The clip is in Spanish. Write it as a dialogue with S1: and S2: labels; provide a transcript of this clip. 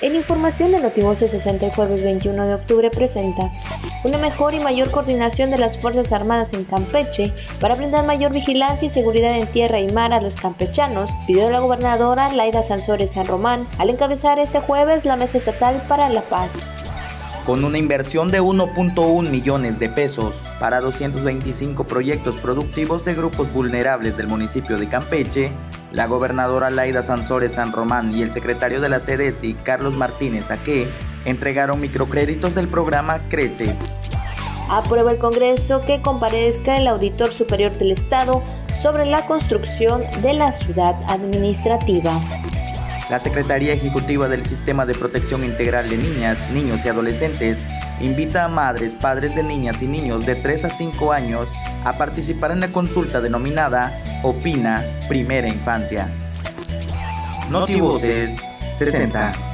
S1: En información de Notivoce 60 el jueves 21 de octubre presenta una mejor y mayor coordinación de las Fuerzas Armadas en Campeche para brindar mayor vigilancia y seguridad en tierra y mar a los campechanos, pidió la gobernadora Laida Sansores San Román al encabezar este jueves la Mesa Estatal para la Paz.
S2: Con una inversión de 1.1 millones de pesos para 225 proyectos productivos de grupos vulnerables del municipio de Campeche, la gobernadora Laida Sansores San Román y el secretario de la CDSI, Carlos Martínez Aque, entregaron microcréditos del programa Crece.
S1: Aprueba el Congreso que comparezca el Auditor Superior del Estado sobre la construcción de la ciudad administrativa.
S2: La Secretaría Ejecutiva del Sistema de Protección Integral de Niñas, Niños y Adolescentes invita a madres, padres de niñas y niños de 3 a 5 años a participar en la consulta denominada Opina Primera Infancia. Notivoces 60.